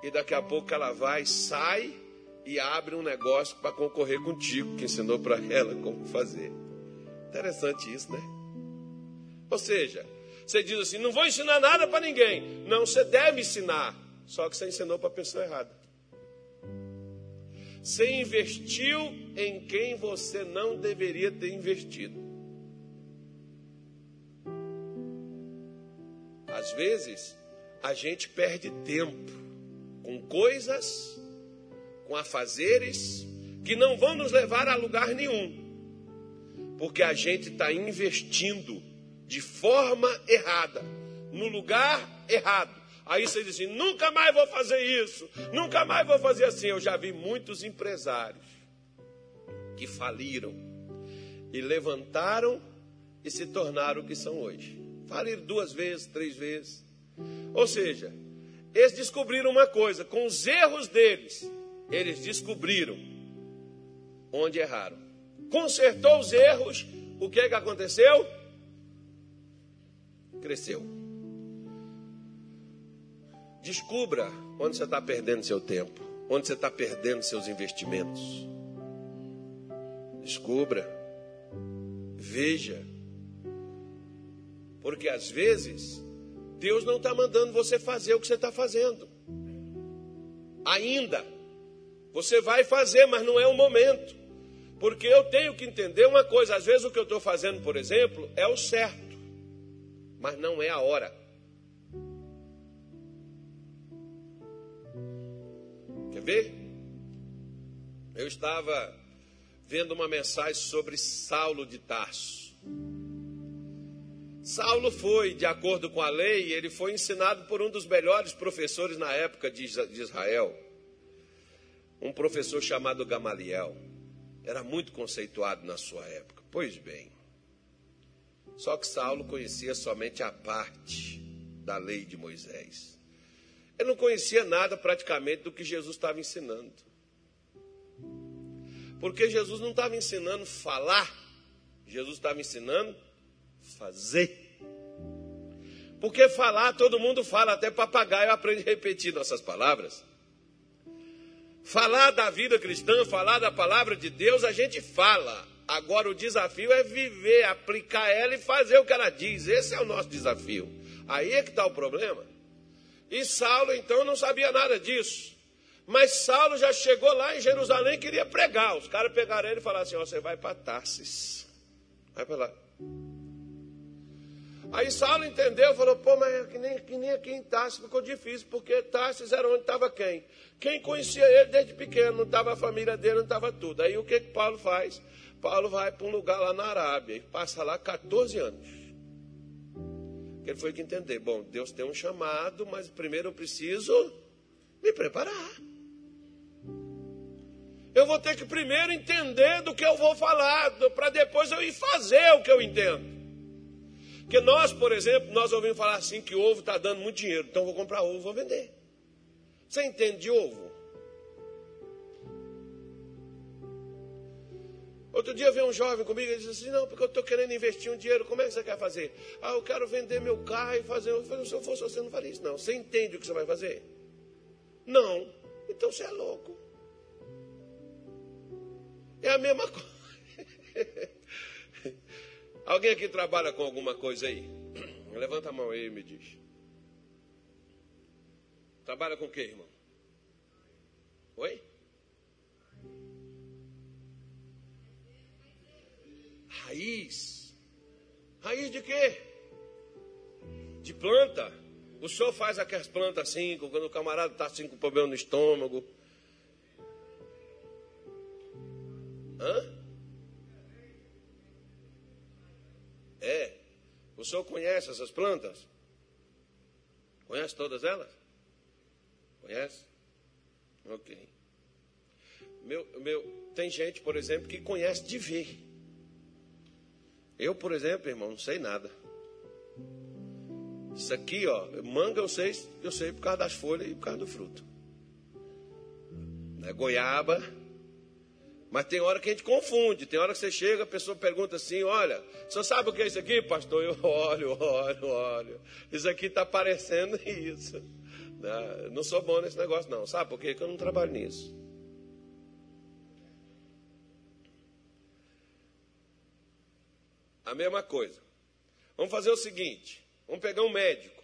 e daqui a pouco ela vai, sai e abre um negócio para concorrer contigo, que ensinou para ela como fazer. Interessante isso, né? Ou seja, você diz assim: não vou ensinar nada para ninguém. Não, você deve ensinar. Só que você ensinou para a pessoa errada. Você investiu em quem você não deveria ter investido. Às vezes, a gente perde tempo com coisas, com afazeres, que não vão nos levar a lugar nenhum porque a gente está investindo de forma errada, no lugar errado. Aí você diz assim: nunca mais vou fazer isso, nunca mais vou fazer assim. Eu já vi muitos empresários que faliram e levantaram e se tornaram o que são hoje. Faliram duas vezes, três vezes. Ou seja, eles descobriram uma coisa: com os erros deles, eles descobriram onde erraram consertou os erros, o que, que aconteceu? Cresceu. Descubra onde você está perdendo seu tempo, onde você está perdendo seus investimentos. Descubra, veja, porque às vezes Deus não está mandando você fazer o que você está fazendo. Ainda. Você vai fazer, mas não é o momento. Porque eu tenho que entender uma coisa: às vezes o que eu estou fazendo, por exemplo, é o certo, mas não é a hora. Ver? Eu estava vendo uma mensagem sobre Saulo de Tarso. Saulo foi, de acordo com a lei, ele foi ensinado por um dos melhores professores na época de Israel, um professor chamado Gamaliel era muito conceituado na sua época. Pois bem, só que Saulo conhecia somente a parte da lei de Moisés. Ele não conhecia nada praticamente do que Jesus estava ensinando. Porque Jesus não estava ensinando falar, Jesus estava ensinando fazer. Porque falar, todo mundo fala, até papagaio aprende a repetir nossas palavras. Falar da vida cristã, falar da palavra de Deus, a gente fala. Agora o desafio é viver, aplicar ela e fazer o que ela diz. Esse é o nosso desafio. Aí é que está o problema. E Saulo então não sabia nada disso. Mas Saulo já chegou lá em Jerusalém e queria pregar. Os caras pegaram ele e falaram assim: ó, você vai para Tarsis. Vai para lá. Aí Saulo entendeu, falou, pô, mas é que nem, que nem aqui em Tarsis ficou difícil, porque Tarsis era onde estava quem? Quem conhecia ele desde pequeno, não estava a família dele, não estava tudo. Aí o que, que Paulo faz? Paulo vai para um lugar lá na Arábia e passa lá 14 anos. Ele foi que entender, bom, Deus tem um chamado, mas primeiro eu preciso me preparar. Eu vou ter que primeiro entender do que eu vou falar, para depois eu ir fazer o que eu entendo. Porque nós, por exemplo, nós ouvimos falar assim que ovo está dando muito dinheiro, então vou comprar ovo, vou vender. Você entende de ovo? Outro dia veio um jovem comigo e disse assim: Não, porque eu estou querendo investir um dinheiro, como é que você quer fazer? Ah, eu quero vender meu carro e fazer. Eu falei: Se eu fosse você, não faria isso, não. Você entende o que você vai fazer? Não. Então você é louco. É a mesma coisa. Alguém aqui trabalha com alguma coisa aí? Levanta a mão aí e me diz. Trabalha com o que, irmão? Oi? Raiz. Raiz de quê? De planta. O senhor faz aquelas plantas assim, quando o camarada está assim com problema no estômago. Hã? É. O senhor conhece essas plantas? Conhece todas elas? Conhece? Ok. Meu, meu, tem gente, por exemplo, que conhece de ver. Eu, por exemplo, irmão, não sei nada. Isso aqui, ó, manga eu sei, eu sei por causa das folhas e por causa do fruto. É goiaba, mas tem hora que a gente confunde. Tem hora que você chega, a pessoa pergunta assim: Olha, você sabe o que é isso aqui, pastor? Eu olho, olho, olho. Isso aqui está parecendo isso. Não sou bom nesse negócio, não. Sabe por quê? Porque eu não trabalho nisso. A mesma coisa. Vamos fazer o seguinte: vamos pegar um médico.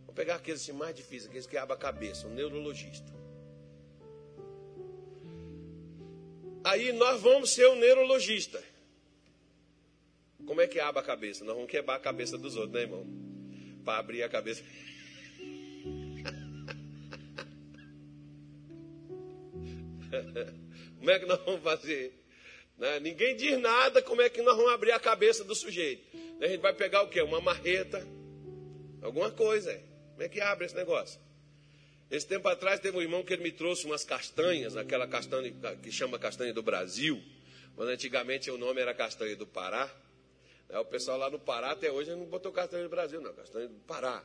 Vamos pegar aqueles assim, mais difíceis, aqueles que abrem a cabeça, um neurologista. Aí nós vamos ser um neurologista. Como é que abre a cabeça? Nós vamos quebrar a cabeça dos outros, né, irmão? Para abrir a cabeça. como é que nós vamos fazer? Né? Ninguém diz nada como é que nós vamos abrir a cabeça do sujeito. A gente vai pegar o quê? Uma marreta, alguma coisa. Como é que abre esse negócio? Esse tempo atrás teve um irmão que ele me trouxe umas castanhas, aquela castanha que chama castanha do Brasil, mas antigamente o nome era castanha do Pará. É, o pessoal lá no Pará até hoje não botou castanha do Brasil, não, castanha do Pará.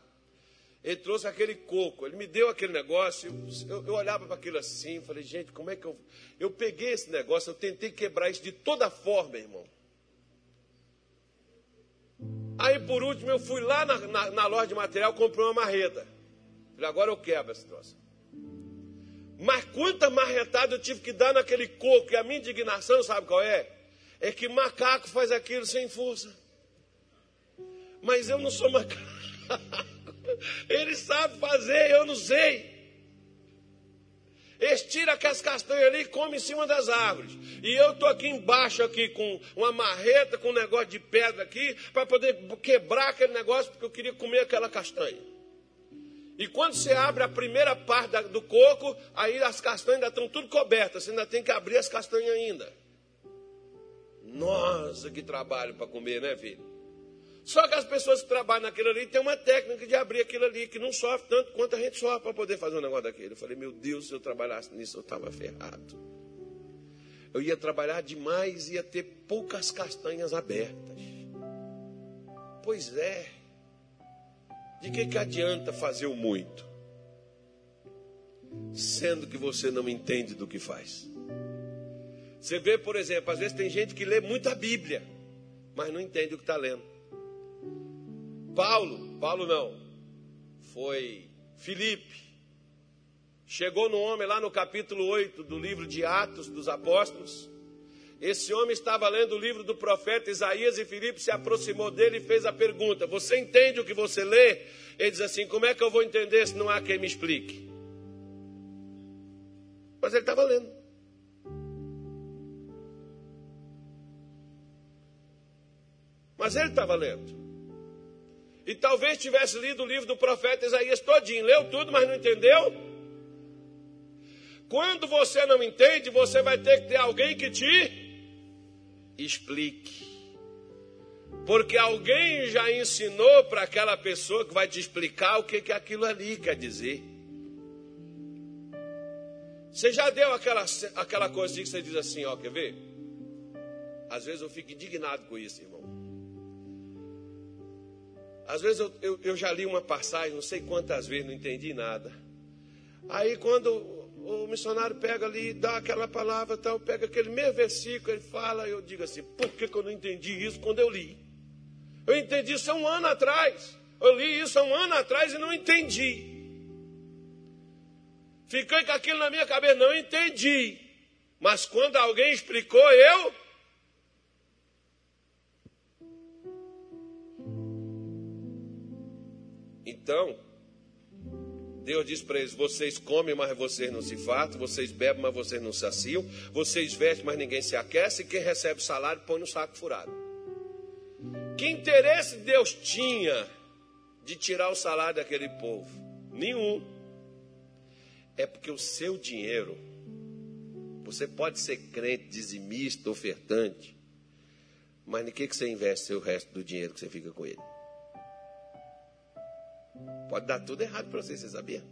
Ele trouxe aquele coco, ele me deu aquele negócio, eu, eu olhava para aquilo assim, falei, gente, como é que eu. Eu peguei esse negócio, eu tentei quebrar isso de toda forma, irmão. Aí por último eu fui lá na, na, na loja de material, comprei uma marreta. Falei, agora eu quebro essa situação. Mas quanta marretada eu tive que dar naquele coco, e a minha indignação, sabe qual é? É que macaco faz aquilo sem força. Mas eu não sou macaco. Ele sabe fazer, eu não sei. Eles tiram aquelas castanhas ali e comem em cima das árvores. E eu estou aqui embaixo aqui com uma marreta, com um negócio de pedra aqui, para poder quebrar aquele negócio, porque eu queria comer aquela castanha. E quando você abre a primeira parte do coco, aí as castanhas ainda estão tudo cobertas. Você ainda tem que abrir as castanhas ainda. Nossa, que trabalho para comer, né, filho? Só que as pessoas que trabalham naquilo ali têm uma técnica de abrir aquilo ali, que não sofre tanto quanto a gente sofre para poder fazer um negócio daquele. Eu falei, meu Deus, se eu trabalhasse nisso, eu estava ferrado. Eu ia trabalhar demais, ia ter poucas castanhas abertas. Pois é. De que, que adianta fazer o muito, sendo que você não entende do que faz? Você vê, por exemplo, às vezes tem gente que lê muita Bíblia, mas não entende o que está lendo. Paulo, Paulo não, foi Filipe. Chegou no homem lá no capítulo 8 do livro de Atos dos Apóstolos esse homem estava lendo o livro do profeta Isaías e Filipe se aproximou dele e fez a pergunta: Você entende o que você lê? Ele diz assim: Como é que eu vou entender se não há quem me explique? Mas ele estava lendo. Mas ele estava lendo. E talvez tivesse lido o livro do profeta Isaías todinho. Leu tudo, mas não entendeu? Quando você não entende, você vai ter que ter alguém que te explique. Porque alguém já ensinou para aquela pessoa que vai te explicar o que, que aquilo ali quer dizer. Você já deu aquela, aquela coisa que você diz assim, ó, quer ver? Às vezes eu fico indignado com isso, irmão. Às vezes eu, eu, eu já li uma passagem, não sei quantas vezes, não entendi nada. Aí quando o missionário pega ali, dá aquela palavra, tal, pega aquele mesmo versículo, ele fala, eu digo assim, por que, que eu não entendi isso quando eu li? Eu entendi isso há um ano atrás. Eu li isso há um ano atrás e não entendi. Fiquei com aquilo na minha cabeça, não entendi. Mas quando alguém explicou, eu. Então, Deus diz para eles: vocês comem, mas vocês não se fartam, vocês bebem, mas vocês não saciam, vocês vestem, mas ninguém se aquece, e quem recebe salário põe no saco furado. Que interesse Deus tinha de tirar o salário daquele povo? Nenhum. É porque o seu dinheiro, você pode ser crente, dizimista, ofertante, mas em que, que você investe o resto do dinheiro que você fica com ele? Pode dar tudo errado para você, você sabia?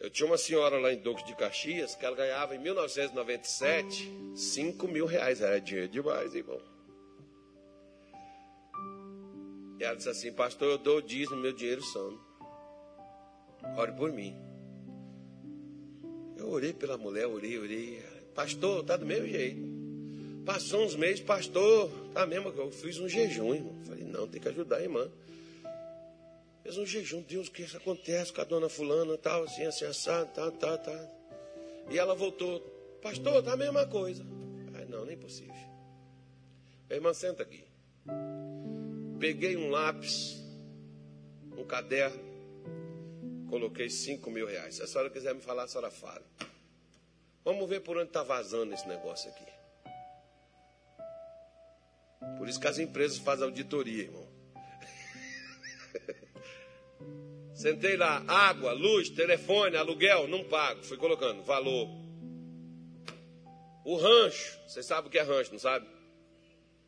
Eu tinha uma senhora lá em Duque de Caxias que ela ganhava em 1997 5 mil reais. Era dinheiro demais, irmão. E ela disse assim: Pastor, eu dou o dízimo, meu dinheiro some. Ore por mim. Eu orei pela mulher, orei, orei. Pastor, tá do mesmo jeito. Passou uns meses, pastor, tá mesmo eu fiz um jejum, irmão. Falei, não, tem que ajudar a irmã. Fez um jejum, Deus, o que isso acontece com a dona fulana, tal, assim, assim, assado, tal, tal, tal. E ela voltou, pastor, tá a mesma coisa. Ai, não, nem possível. A irmã, senta aqui. Peguei um lápis, um caderno, coloquei cinco mil reais. Se a senhora quiser me falar, a senhora fale. Vamos ver por onde está vazando esse negócio aqui. Por isso que as empresas fazem auditoria, irmão. Sentei lá, água, luz, telefone, aluguel, não pago. Fui colocando, valor. O rancho, você sabe o que é rancho, não sabe?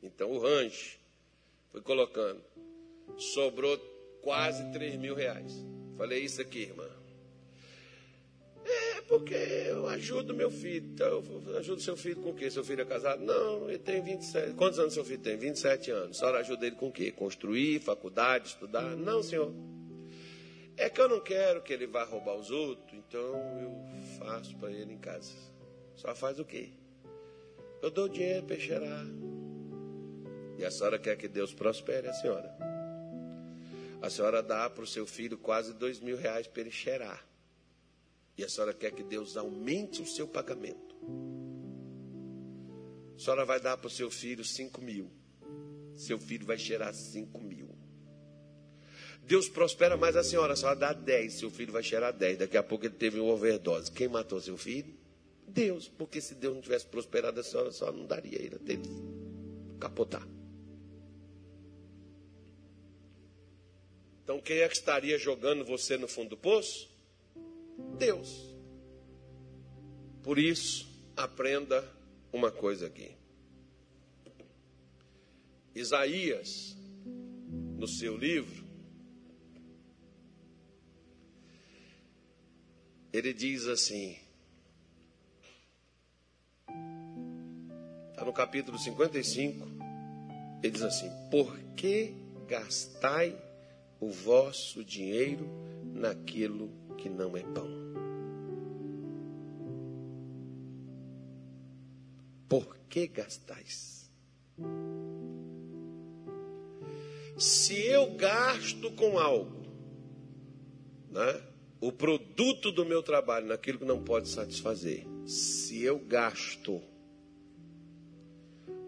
Então o rancho, fui colocando. Sobrou quase 3 mil reais. Falei isso aqui, irmã. Porque eu ajudo meu filho. Então, eu ajudo seu filho com o quê? Seu filho é casado? Não, ele tem 27. Quantos anos seu filho tem? 27 anos. A senhora ajuda ele com o quê? Construir, faculdade, estudar? Não, senhor. É que eu não quero que ele vá roubar os outros, então eu faço para ele em casa. Só faz o quê? Eu dou dinheiro para cheirar. E a senhora quer que Deus prospere a senhora. A senhora dá para o seu filho quase dois mil reais para ele cheirar. E a senhora quer que Deus aumente o seu pagamento. A senhora vai dar para o seu filho cinco mil. Seu filho vai cheirar cinco mil. Deus prospera mais a senhora, a senhora dá 10, seu filho vai cheirar 10. Daqui a pouco ele teve uma overdose. Quem matou seu filho? Deus, porque se Deus não tivesse prosperado a senhora, a senhora não daria ele até ele capotar. Então quem é que estaria jogando você no fundo do poço? Deus. Por isso, aprenda uma coisa aqui. Isaías, no seu livro, ele diz assim, está no capítulo 55, ele diz assim: Por que gastai o vosso dinheiro naquilo que não é pão? Por que gastais? Se eu gasto com algo, né? o produto do meu trabalho naquilo que não pode satisfazer, se eu gasto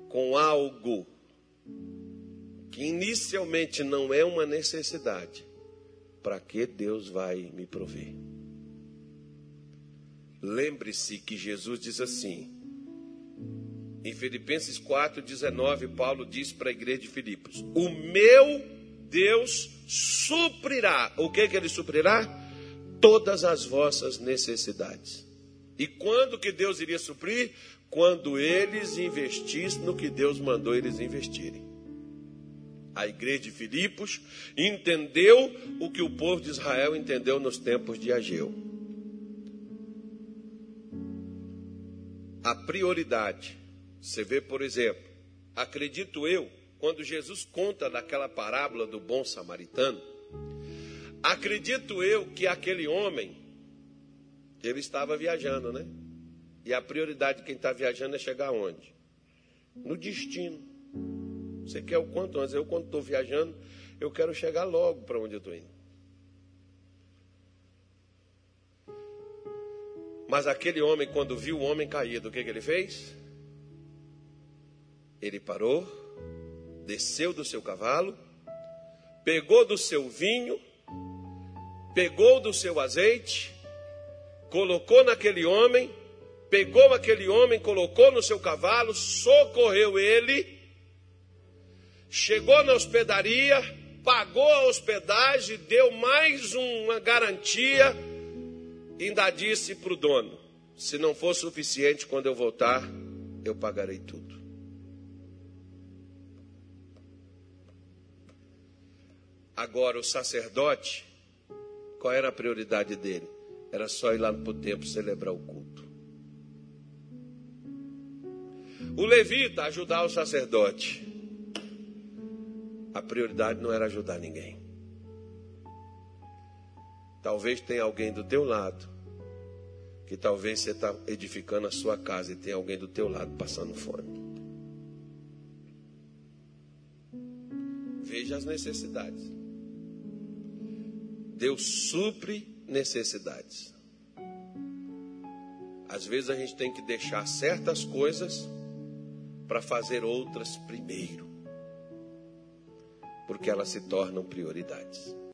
com algo que inicialmente não é uma necessidade, para que Deus vai me prover? Lembre-se que Jesus diz assim: Em Filipenses 4:19, Paulo diz para a igreja de Filipos: "O meu Deus suprirá". O que que ele suprirá? Todas as vossas necessidades. E quando que Deus iria suprir? Quando eles investissem no que Deus mandou eles investirem. A igreja de Filipos entendeu o que o povo de Israel entendeu nos tempos de Ageu. A prioridade. Você vê, por exemplo, acredito eu, quando Jesus conta daquela parábola do bom samaritano, acredito eu que aquele homem, ele estava viajando, né? E a prioridade de quem está viajando é chegar onde? No destino. Você quer o quanto antes? Eu, quando estou viajando, eu quero chegar logo para onde eu estou indo. Mas aquele homem, quando viu o homem caído, o que, que ele fez? Ele parou, desceu do seu cavalo, pegou do seu vinho, pegou do seu azeite, colocou naquele homem, pegou aquele homem, colocou no seu cavalo, socorreu ele chegou na hospedaria, pagou a hospedagem, deu mais uma garantia, ainda disse para o dono: se não for suficiente, quando eu voltar, eu pagarei tudo. Agora, o sacerdote, qual era a prioridade dele? Era só ir lá para o templo celebrar o culto. O levita ajudar o sacerdote a prioridade não era ajudar ninguém. Talvez tenha alguém do teu lado, que talvez você está edificando a sua casa e tem alguém do teu lado passando fome. Veja as necessidades. Deus supre necessidades. Às vezes a gente tem que deixar certas coisas para fazer outras primeiro porque elas se tornam prioridades.